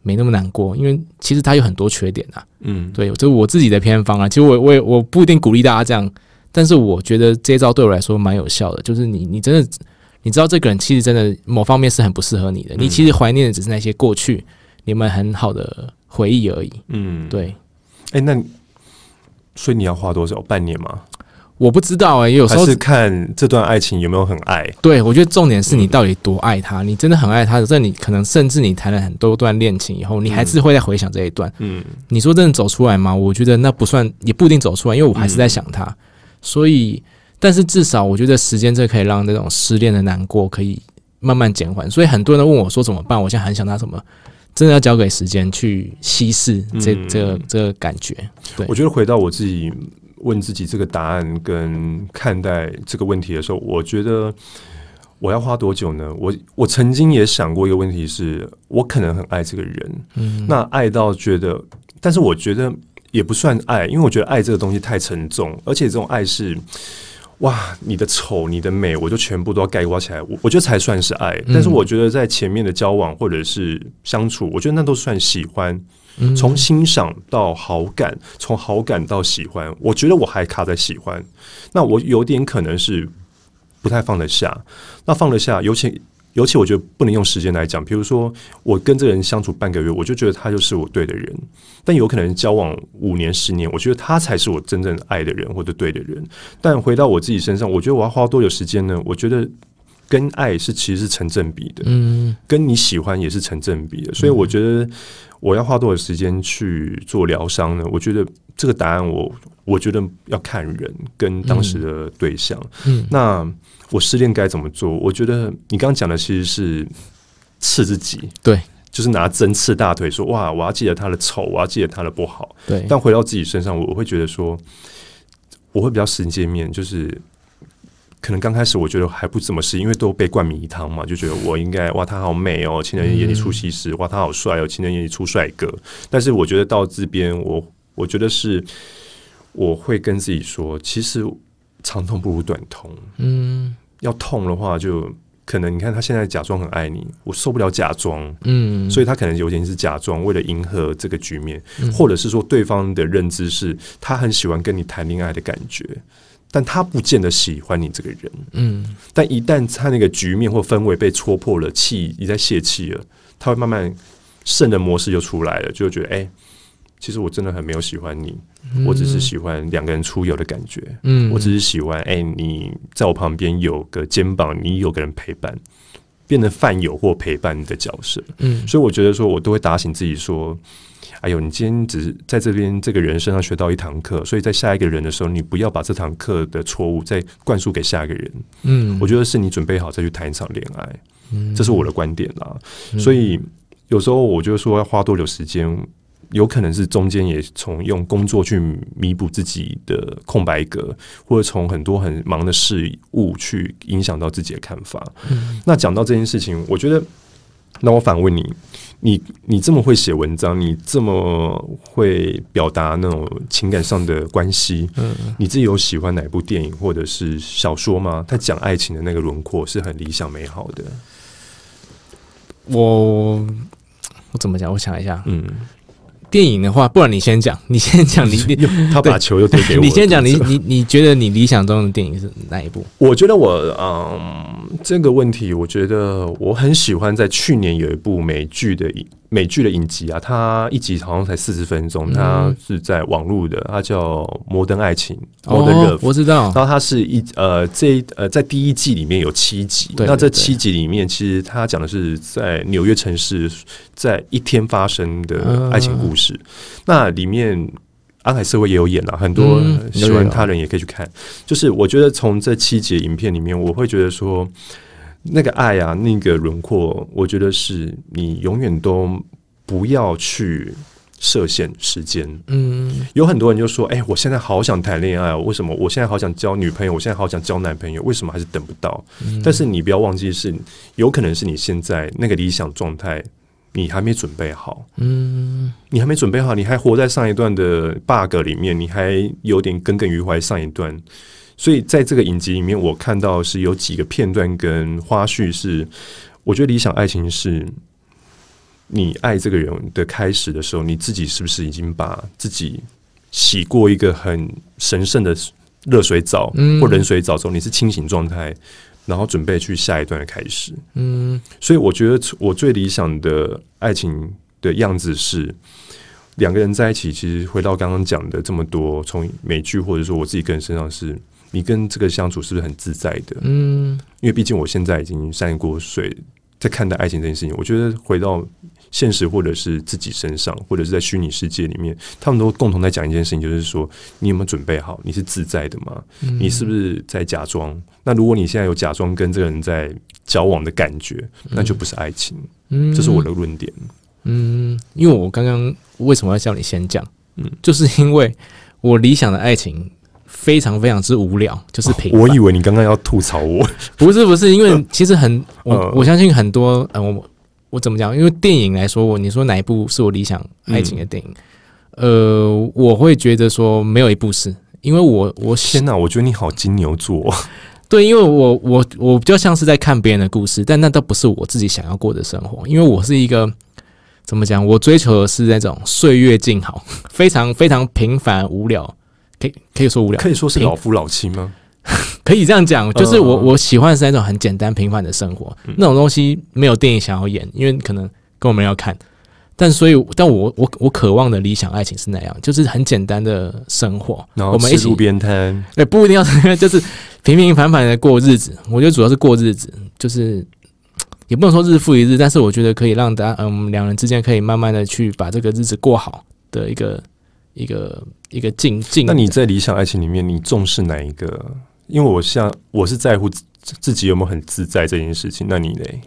没那么难过，因为其实他有很多缺点啊，嗯，对，这是我自己的偏方啊，其实我我也我不一定鼓励大家这样。但是我觉得这招对我来说蛮有效的，就是你你真的你知道这个人其实真的某方面是很不适合你的，你其实怀念的只是那些过去你们很好的回忆而已。嗯，对。哎，那所以你要花多少？半年吗？我不知道哎，有时候是看这段爱情有没有很爱。对，我觉得重点是你到底多爱他，你真的很爱他，这你可能甚至你谈了很多段恋情以后，你还是会再回想这一段。嗯，你说真的走出来吗？我觉得那不算，也不一定走出来，因为我还是在想他。所以，但是至少我觉得时间这可以让那种失恋的难过可以慢慢减缓。所以很多人都问我说怎么办？我现在很想他什么，真的要交给时间去稀释这这个这个感觉。对，我觉得回到我自己问自己这个答案跟看待这个问题的时候，我觉得我要花多久呢？我我曾经也想过一个问题，是我可能很爱这个人，嗯，那爱到觉得，但是我觉得。也不算爱，因为我觉得爱这个东西太沉重，而且这种爱是，哇，你的丑、你的美，我就全部都要盖括起来，我我觉得才算是爱。但是我觉得在前面的交往或者是相处，我觉得那都算喜欢，从欣赏到好感，从好感到喜欢，我觉得我还卡在喜欢，那我有点可能是不太放得下，那放得下，尤其。尤其我觉得不能用时间来讲，比如说我跟这个人相处半个月，我就觉得他就是我对的人，但有可能交往五年、十年，我觉得他才是我真正爱的人或者对的人。但回到我自己身上，我觉得我要花多久时间呢？我觉得跟爱是其实是成正比的，嗯，跟你喜欢也是成正比的。所以我觉得我要花多少时间去做疗伤呢？我觉得这个答案，我我觉得要看人跟当时的对象，嗯，那。我失恋该怎么做？我觉得你刚刚讲的其实是刺自己，对，就是拿针刺大腿，说哇，我要记得他的丑，我要记得他的不好。对，但回到自己身上，我会觉得说，我会比较实见面，就是可能刚开始我觉得还不怎么是，因为都被灌迷汤嘛，就觉得我应该哇，他好美哦，情人眼里出西施，哇，他好帅哦，情人眼里出帅哥。但是我觉得到这边，我我觉得是我会跟自己说，其实长痛不如短痛，嗯。要痛的话，就可能你看他现在假装很爱你，我受不了假装，嗯，所以他可能有点是假装，为了迎合这个局面，嗯。或者是说对方的认知是他很喜欢跟你谈恋爱的感觉，但他不见得喜欢你这个人。嗯。但一旦他那个局面或氛围被戳破了，气你在泄气了，他会慢慢圣人模式就出来了，就会觉得哎、其实我真的很没有喜欢你，我只是喜欢两个人出游的感觉，嗯，我只是喜欢哎、你在我旁边有个肩膀，你有个人陪伴，变得饭友或陪伴的角色。嗯所以我觉得说，我都会打醒自己说。哎呦，你今天只是在这边这个人身上学到一堂课，所以在下一个人的时候，你不要把这堂课的错误再灌输给下一个人。嗯，我觉得是你准备好再去谈一场恋爱，嗯这是我的观点啦。所以有时候我就说要花多久时间，有可能是中间也从用工作去弥补自己的空白格，或者从很多很忙的事物去影响到自己的看法。嗯那讲到这件事情，我觉得，那我反问你，你你这么会写文章，你这么会表达那种情感上的关系，嗯你自己有喜欢哪部电影或者是小说吗？他讲爱情的那个轮廓是很理想美好的。我我怎么讲？我想一下，嗯，电影的话，不然你先讲，你先讲，你 你他把球又丢给我，你先讲，你你你觉得你理想中的电影是哪一部？我觉得我嗯，这个问题，我觉得我很喜欢。在去年有一部美剧的影美剧的影集啊，它一集好像才四十分钟，它是在网络的，它叫《摩登爱情》（Modern 哦 Love）。，我知道，然后它是一呃这一呃在第一季里面有七集，对那这七集里面其实它讲的是在纽约城市在一天发生的爱情故事。那里面安海社会也有演啊，很多喜欢他人也可以去看。就是我觉得从这七集影片里面，我会觉得说那个爱啊，那个轮廓，我觉得是你永远都不要去设限时间。嗯有很多人就说：“哎、我现在好想谈恋爱哦，为什么？我现在好想交女朋友，我现在好想交男朋友，为什么还是等不到？”但是你不要忘记是，有可能是你现在那个理想状态，你还没准备好，嗯。你还没准备好，你还活在上一段的 bug 里面，你还有点耿耿于怀上一段。所以在这个影集里面，我看到是有几个片段跟花絮是，我觉得理想爱情是，你爱这个人的开始的时候，你自己是不是已经把自己洗过一个很神圣的热水澡嗯。或冷水澡之后，你是清醒状态，然后准备去下一段的开始。嗯所以我觉得我最理想的爱情的样子是两个人在一起。其实回到刚刚讲的这么多，从美剧或者说我自己个人身上是，你跟这个相处是不是很自在的？嗯因为毕竟我现在已经三十多岁，在看待爱情这件事情，我觉得回到现实或者是自己身上，或者是在虚拟世界里面，他们都共同在讲一件事情，就是说你有没有准备好？你是自在的吗？你是不是在假装？那如果你现在有假装跟这个人在交往的感觉，那就不是爱情。嗯，这是我的论点。嗯，因为我刚刚为什么要叫你先讲？嗯就是因为我理想的爱情非常非常之无聊，就是平凡。我以为你刚刚要吐槽我，不是不是，因为其实很我、嗯我相信很多呃我我怎么讲？因为电影来说，我你说哪一部是我理想爱情的电影？呃，我会觉得说没有一部是，因为我我天哪！我觉得你好金牛座，对，因为我我我比较像是在看别人的故事，但那都不是我自己想要过的生活。因为我是一个怎么讲？我追求的是那种岁月静好，非常非常平凡无聊，可以可以说无聊，可以说是老夫老妻吗？可以这样讲。就是我嗯我喜欢的是那种很简单平凡的生活，那种东西没有电影想要演，因为可能跟我们要看。但所以，但我我我渴望的理想爱情是那样，就是很简单的生活，然后我们一起吃路边摊，对，不一定要 就是平平凡凡的过日子。我觉得主要是过日子，就是也不能说日复一日，但是我觉得可以让大家，嗯，我们两人之间可以慢慢的去把这个日子过好的一个一个一个境境。那你在理想爱情里面，你重视哪一个？因为我像我是在乎自自己有没有很自在这件事情。那你嘞？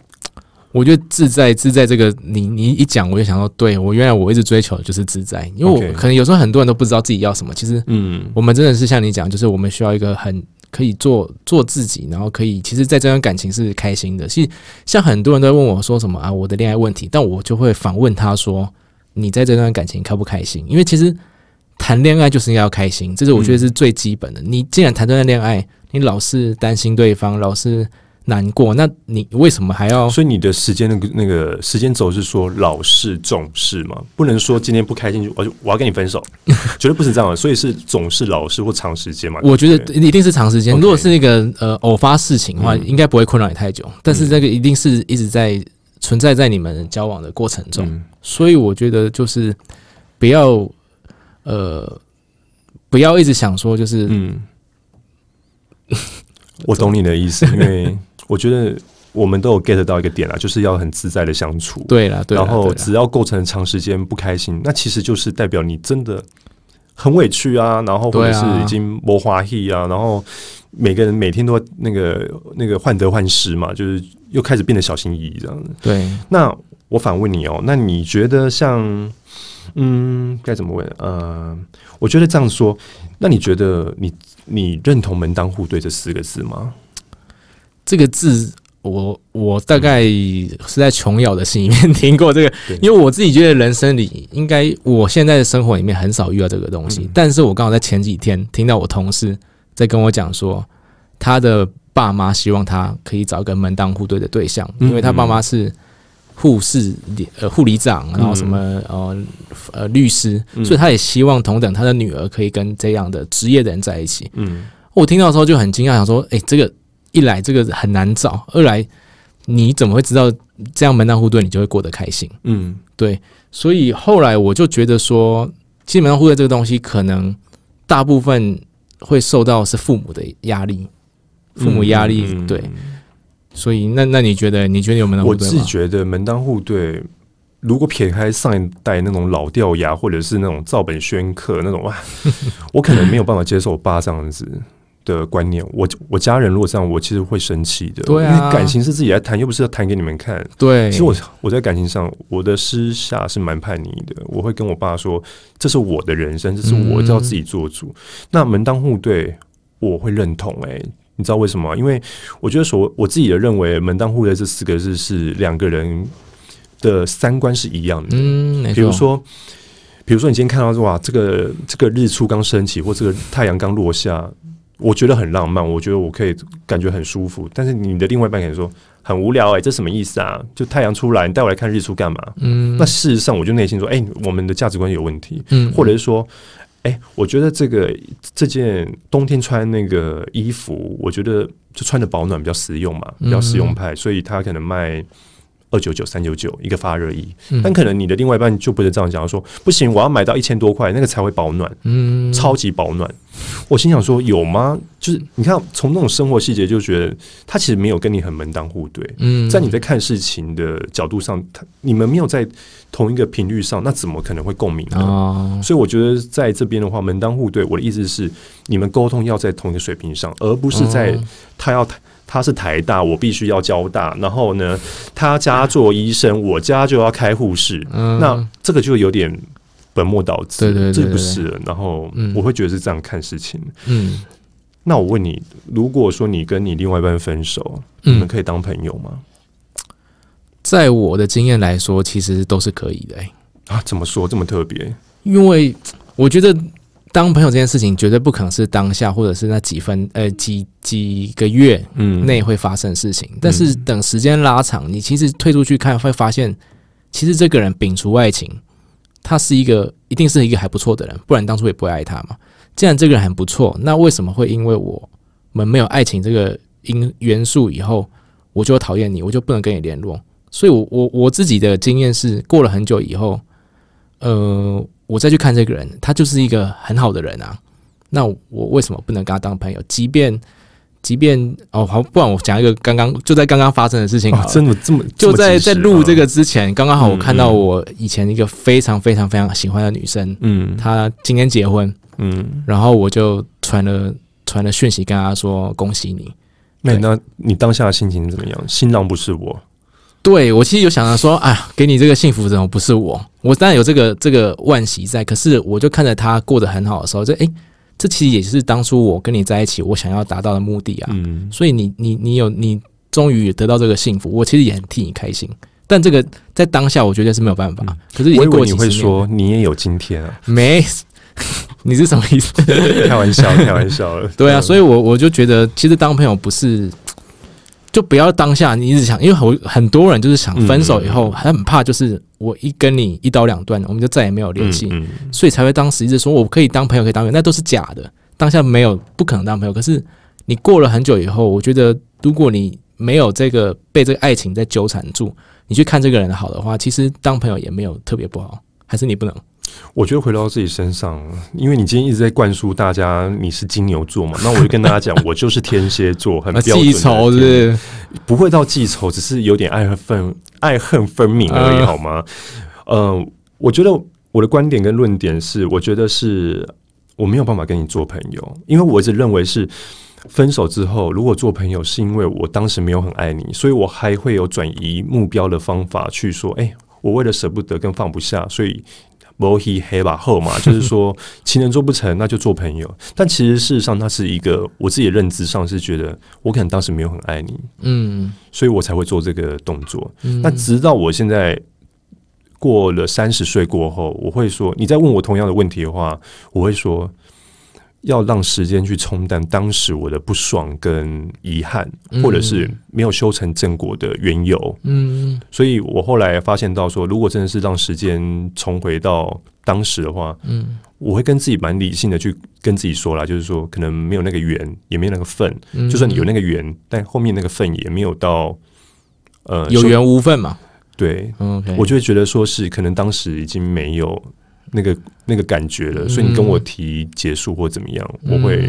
我觉得自在自在这个，你你一讲，我就想到，对我原来我一直追求的就是自在，因为我可能有时候很多人都不知道自己要什么，其实嗯，我们真的是像你讲，就是我们需要一个很可以做做自己，然后可以，其实，在这段感情是开心的。其实，像很多人都问我说什么啊，我的恋爱问题，但我就会反问他说，你在这段感情开不开心？因为其实谈恋爱就是应该要开心，这是我觉得是最基本的。你既然谈这段恋爱，你老是担心对方，老是难过，那你为什么还要？所以你的时间那个那个时间轴是说老是总是吗，不能说今天不开心就我就我要跟你分手，绝对不是这样的。所以是总是老是或长时间嘛。我觉得一定是长时间。如果是那个呃偶发事情的话，嗯应该不会困扰你太久。但是这个一定是一直在存在在你们交往的过程中，嗯所以我觉得就是不要呃不要一直想说就是嗯，我懂你的意思，因为 我觉得我们都有 get 到一个点啊，就是要很自在的相处。对了，对然后只要构成长时间不开心，那其实就是代表你真的很委屈啊，然后或者是已经磨花气啊，然后每个人每天都要那个那个患得患失嘛，就是又开始变得小心翼翼这样。子。对，那我反问你哦，那你觉得像嗯该怎么问？呃，我觉得这样说，那你觉得你你认同门当户对这四个字吗？这个字。我我大概是在琼瑶的戏里面听过这个，因为我自己觉得人生里应该我现在的生活里面很少遇到这个东西，嗯但是我刚好在前几天听到我同事在跟我讲说，他的爸妈希望他可以找一个门当户对的对象，嗯因为他爸妈是护士、呃护理长，然后什么呃呃律师，嗯。所以他也希望同等他的女儿可以跟这样的职业的人在一起。嗯。我听到的时候就很惊讶，想说，哎，这个一来这个很难找，二来你怎么会知道这样门当户对你就会过得开心？嗯。对，所以后来我就觉得说，其实门当户对这个东西，可能大部分会受到是父母的压力，父母压力、对，所以那那你觉得你觉得有门当户我自己对吗？觉得门当户对，如果撇开上一代那种老掉牙，或者是那种照本宣科那种哇，我可能没有办法接受我爸这样子的观念。我我家人如果这样，我其实会生气的。对啊因为感情是自己来谈，又不是要谈给你们看。对，其实我我在感情上，我的私下是蛮叛逆的。我会跟我爸说，这是我的人生，这是我嗯要自己做主。那门当户对，我会认同、欸。你知道为什么吗？因为我觉得所我自己的认为，门当户对这四个字是两个人的三观是一样的。嗯，比如说，比如说你今天看到说哇，这个这个日出刚升起，或这个太阳刚落下，我觉得很浪漫，我觉得我可以感觉很舒服。但是你的另外一半可能说很无聊哎、这什么意思啊？就太阳出来，你带我来看日出干嘛？嗯，那事实上，我就内心说，哎、我们的价值观有问题，嗯或者是说。哎、我觉得这个这件冬天穿那个衣服，我觉得就穿的保暖比较实用嘛，比较实用派，所以它可能卖二九九、三九九一个发热衣。嗯但可能你的另外一半就不是这样讲，说不行，我要买到一千多块，那个才会保暖，嗯超级保暖。我心想说，有吗？就是你看，从那种生活细节就觉得他其实没有跟你很门当户对。嗯在你在看事情的角度上，他你们没有在同一个频率上，那怎么可能会共鸣呢？哦，所以我觉得在这边的话，门当户对，我的意思是，你们沟通要在同一个水平上，而不是在哦他要他是台大，我必须要交大，然后呢，他家做医生，我家就要开护士，嗯那这个就有点本末倒置，对对对这不是。然后嗯我会觉得是这样看事情。嗯那我问你，如果说你跟你另外一半分手，你们嗯，可以当朋友吗？在我的经验来说，其实都是可以的、欸啊，怎么说这么特别？因为我觉得当朋友这件事情绝对不可能是当下或者是那几分呃几几个月嗯内会发生的事情，但是等时间拉长，你其实退出去看会发现，其实这个人摒除爱情，他是一个一定是一个还不错的人，不然当初也不会爱他嘛。既然这个人很不错，那为什么会因为我们没有爱情这个因元素以后，我就讨厌你，我就不能跟你联络？所以我，我我自己的经验是，过了很久以后，呃，我再去看这个人，他就是一个很好的人啊。那我为什么不能跟他当朋友？即便即便哦好，不然我讲一个刚刚就在刚刚发生的事情好哦，真的这么就在在录这，个之前，刚刚好我看到我以前一个非常非常非常喜欢的女生，嗯她今天结婚，嗯，然后我就传了传了讯息跟她说恭喜你。对那那你当下的心情怎么样？新郎不是我，对我其实有想到说，哎呀，给你这个幸福怎么不是我？我当然有这个这个惋惜在，可是我就看着他过得很好的时候，这诶，这其实也是当初我跟你在一起我想要达到的目的啊。嗯，所以你你你有你终于得到这个幸福，我其实也很替你开心。但这个在当下，我觉得是没有办法。可是已经过我以为你会说你也有今天啊，没，你是什么意思？开玩笑，开玩笑了。对啊，所以以我我就觉得，其实当朋友不是就不要当下你一直想，因为很很多人就是想分手以后，还很怕，就是我一跟你一刀两断，我们就再也没有联系，所以才会当时一直说我可以当朋友，可以当朋友，那都是假的。当下没有不可能当朋友，可是你过了很久以后，我觉得如果你没有这个被这个爱情在纠缠住，你去看这个人好的话，其实当朋友也没有特别不好，还是你不能。我觉得回到自己身上，因为你今天一直在灌输大家你是金牛座嘛，那我就跟大家讲，我就是天蝎座，很记仇是不会到记仇，只是有点爱恨爱恨分明而已，好吗？呃，我觉得我的观点跟论点是，我觉得是我没有办法跟你做朋友，因为我一直认为是分手之后，如果做朋友，是因为我当时没有很爱你，所以我还会有转移目标的方法去说，哎，我为了舍不得跟放不下，所以。摩黑黑吧后嘛，就是说情人做不成，那就做朋友。但其实事实上，它是一个我自己的认知上是觉得，我可能当时没有很爱你，嗯，所以我才会做这个动作。那直到我现在过了三十岁过后，我会说，你在问我同样的问题的话，我会说。要让时间去冲淡当时我的不爽跟遗憾，或者是没有修成正果的缘由。嗯，所以我后来发现到说，如果真的是让时间重回到当时的话，嗯，我会跟自己蛮理性的去跟自己说啦，就是说可能没有那个缘，也没有那个份。就算你有那个缘，但后面那个份也没有到呃有缘无份嘛。对我就会觉得说是可能当时已经没有。那个那个感觉了，所以你跟我提结束或怎么样，我会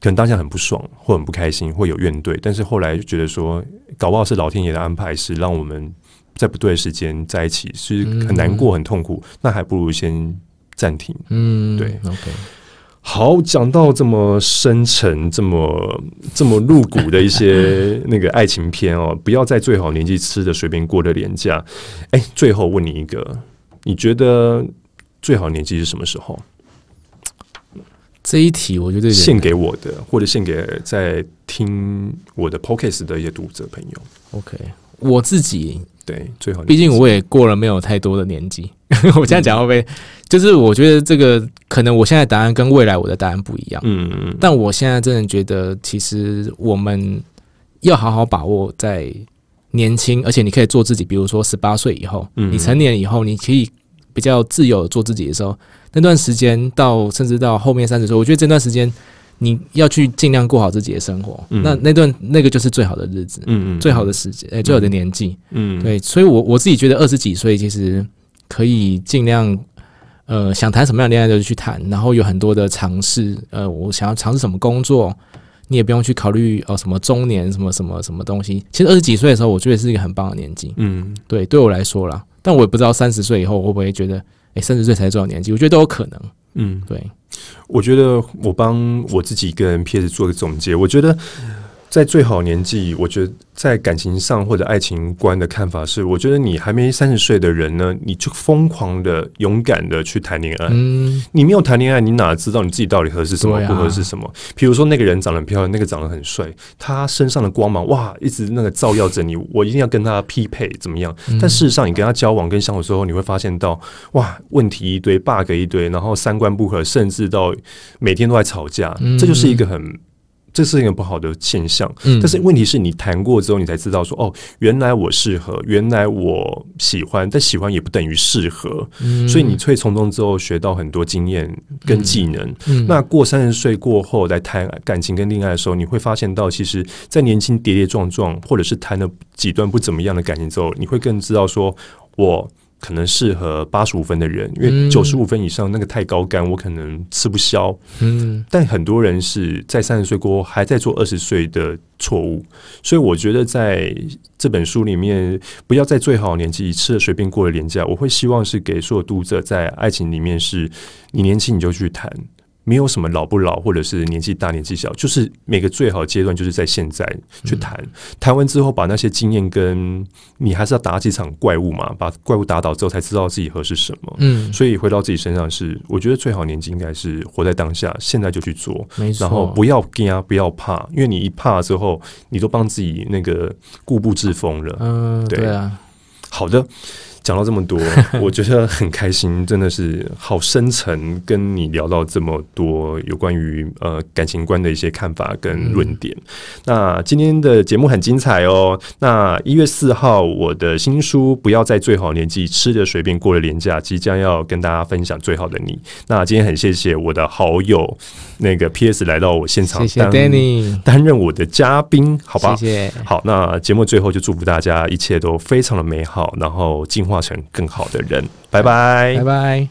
可能当下很不爽或很不开心，会有怨怼。但是后来就觉得说，搞不好是老天爷的安排，是让我们在不对的时间在一起，是很难过、很痛苦。那还不如先暂停。嗯，对。OK，好，讲到这么深沉、这么这么露骨的一些那个爱情片哦，不要在最好年纪吃的随便过的廉价。哎，最后问你一个。你觉得最好年纪是什么时候？这一题我觉得献给我的，或者献给在听我的 podcast 的一些读者朋友。OK，我自己对最好，毕竟我也过了没有太多的年纪。我现在讲会不会？就是我觉得这个可能我现在答案跟未来我的答案不一样。嗯嗯嗯。但我现在真的觉得，其实我们要好好把握在。年轻，而且你可以做自己。比如说，十八岁以后，你成年以后，你可以比较自由做自己的时候，那段时间到甚至到后面三十岁，我觉得这段时间你要去尽量过好自己的生活。那那段那个就是最好的日子，嗯嗯，最好的时间，哎，最好的年纪，嗯，对。所以我我自己觉得二十几岁其实可以尽量，呃，想谈什么样的恋爱就去谈，然后有很多的尝试。呃，我想要尝试什么工作。你也不用去考虑哦，什么中年什么什么什么东西。其实二十几岁的时候，我觉得是一个很棒的年纪。嗯，对，对我来说啦，但我也不知道三十岁以后会不会觉得，哎，三十岁才是重要年纪。我觉得都有可能。嗯，对。我觉得我帮我自己跟 PS 做个总结，我觉得。在最好年纪，我觉得在感情上或者爱情观的看法是，我觉得你还没三十岁的人呢，你就疯狂的、勇敢的去谈恋爱。嗯，你没有谈恋爱，你哪知道你自己到底合适什么，不合适什么？比如说那个人长得很漂亮，那个长得很帅，他身上的光芒哇，一直那个照耀着你，我一定要跟他匹配，怎么样？但事实上，你跟他交往跟相处之后，你会发现到哇，问题一堆，bug 一堆，然后三观不合，甚至到每天都在吵架，这就是一个很。这是一个不好的现象，但是问题是你谈过之后，你才知道说哦，原来我适合，原来我喜欢，但喜欢也不等于适合，所以你会从中之后学到很多经验跟技能。那过三十岁过后来谈感情跟恋爱的时候，你会发现到，其实，在年轻跌跌撞撞，或者是谈了几段不怎么样的感情之后，你会更知道说我。可能适合八十五分的人，因为九十五分以上那个太高干，我可能吃不消。嗯，但很多人是在三十岁过后还在做二十岁的错误，所以我觉得在这本书里面，不要在最好年纪吃了随便过了廉价。我会希望是给所有读者在爱情里面，是你年轻你就去谈。没有什么老不老，或者是年纪大年纪小，就是每个最好的阶段就是在现在去谈。谈完之后，把那些经验跟你还是要打几场怪物嘛，把怪物打倒之后，才知道自己合适什么。嗯，所以回到自己身上是，我觉得最好年纪应该是活在当下，现在就去做，然后不要惊，不要怕，因为你一怕之后，你都帮自己那个固步自封了。嗯，对啊。好的。讲到这么多，我觉得很开心，真的是好深沉，跟你聊到这么多有关于呃感情观的一些看法跟论点。那今天的节目很精彩哦。那一月四号，我的新书《不要在最好年纪吃的随便过了年假》即将要跟大家分享最好的你。那今天很谢谢我的好友那个 P.S. 来到我现场，谢谢 Danny 担任我的嘉宾，好吧？谢谢。好，那节目最后就祝福大家一切都非常的美好，然后进化成更好的人。拜拜，拜拜。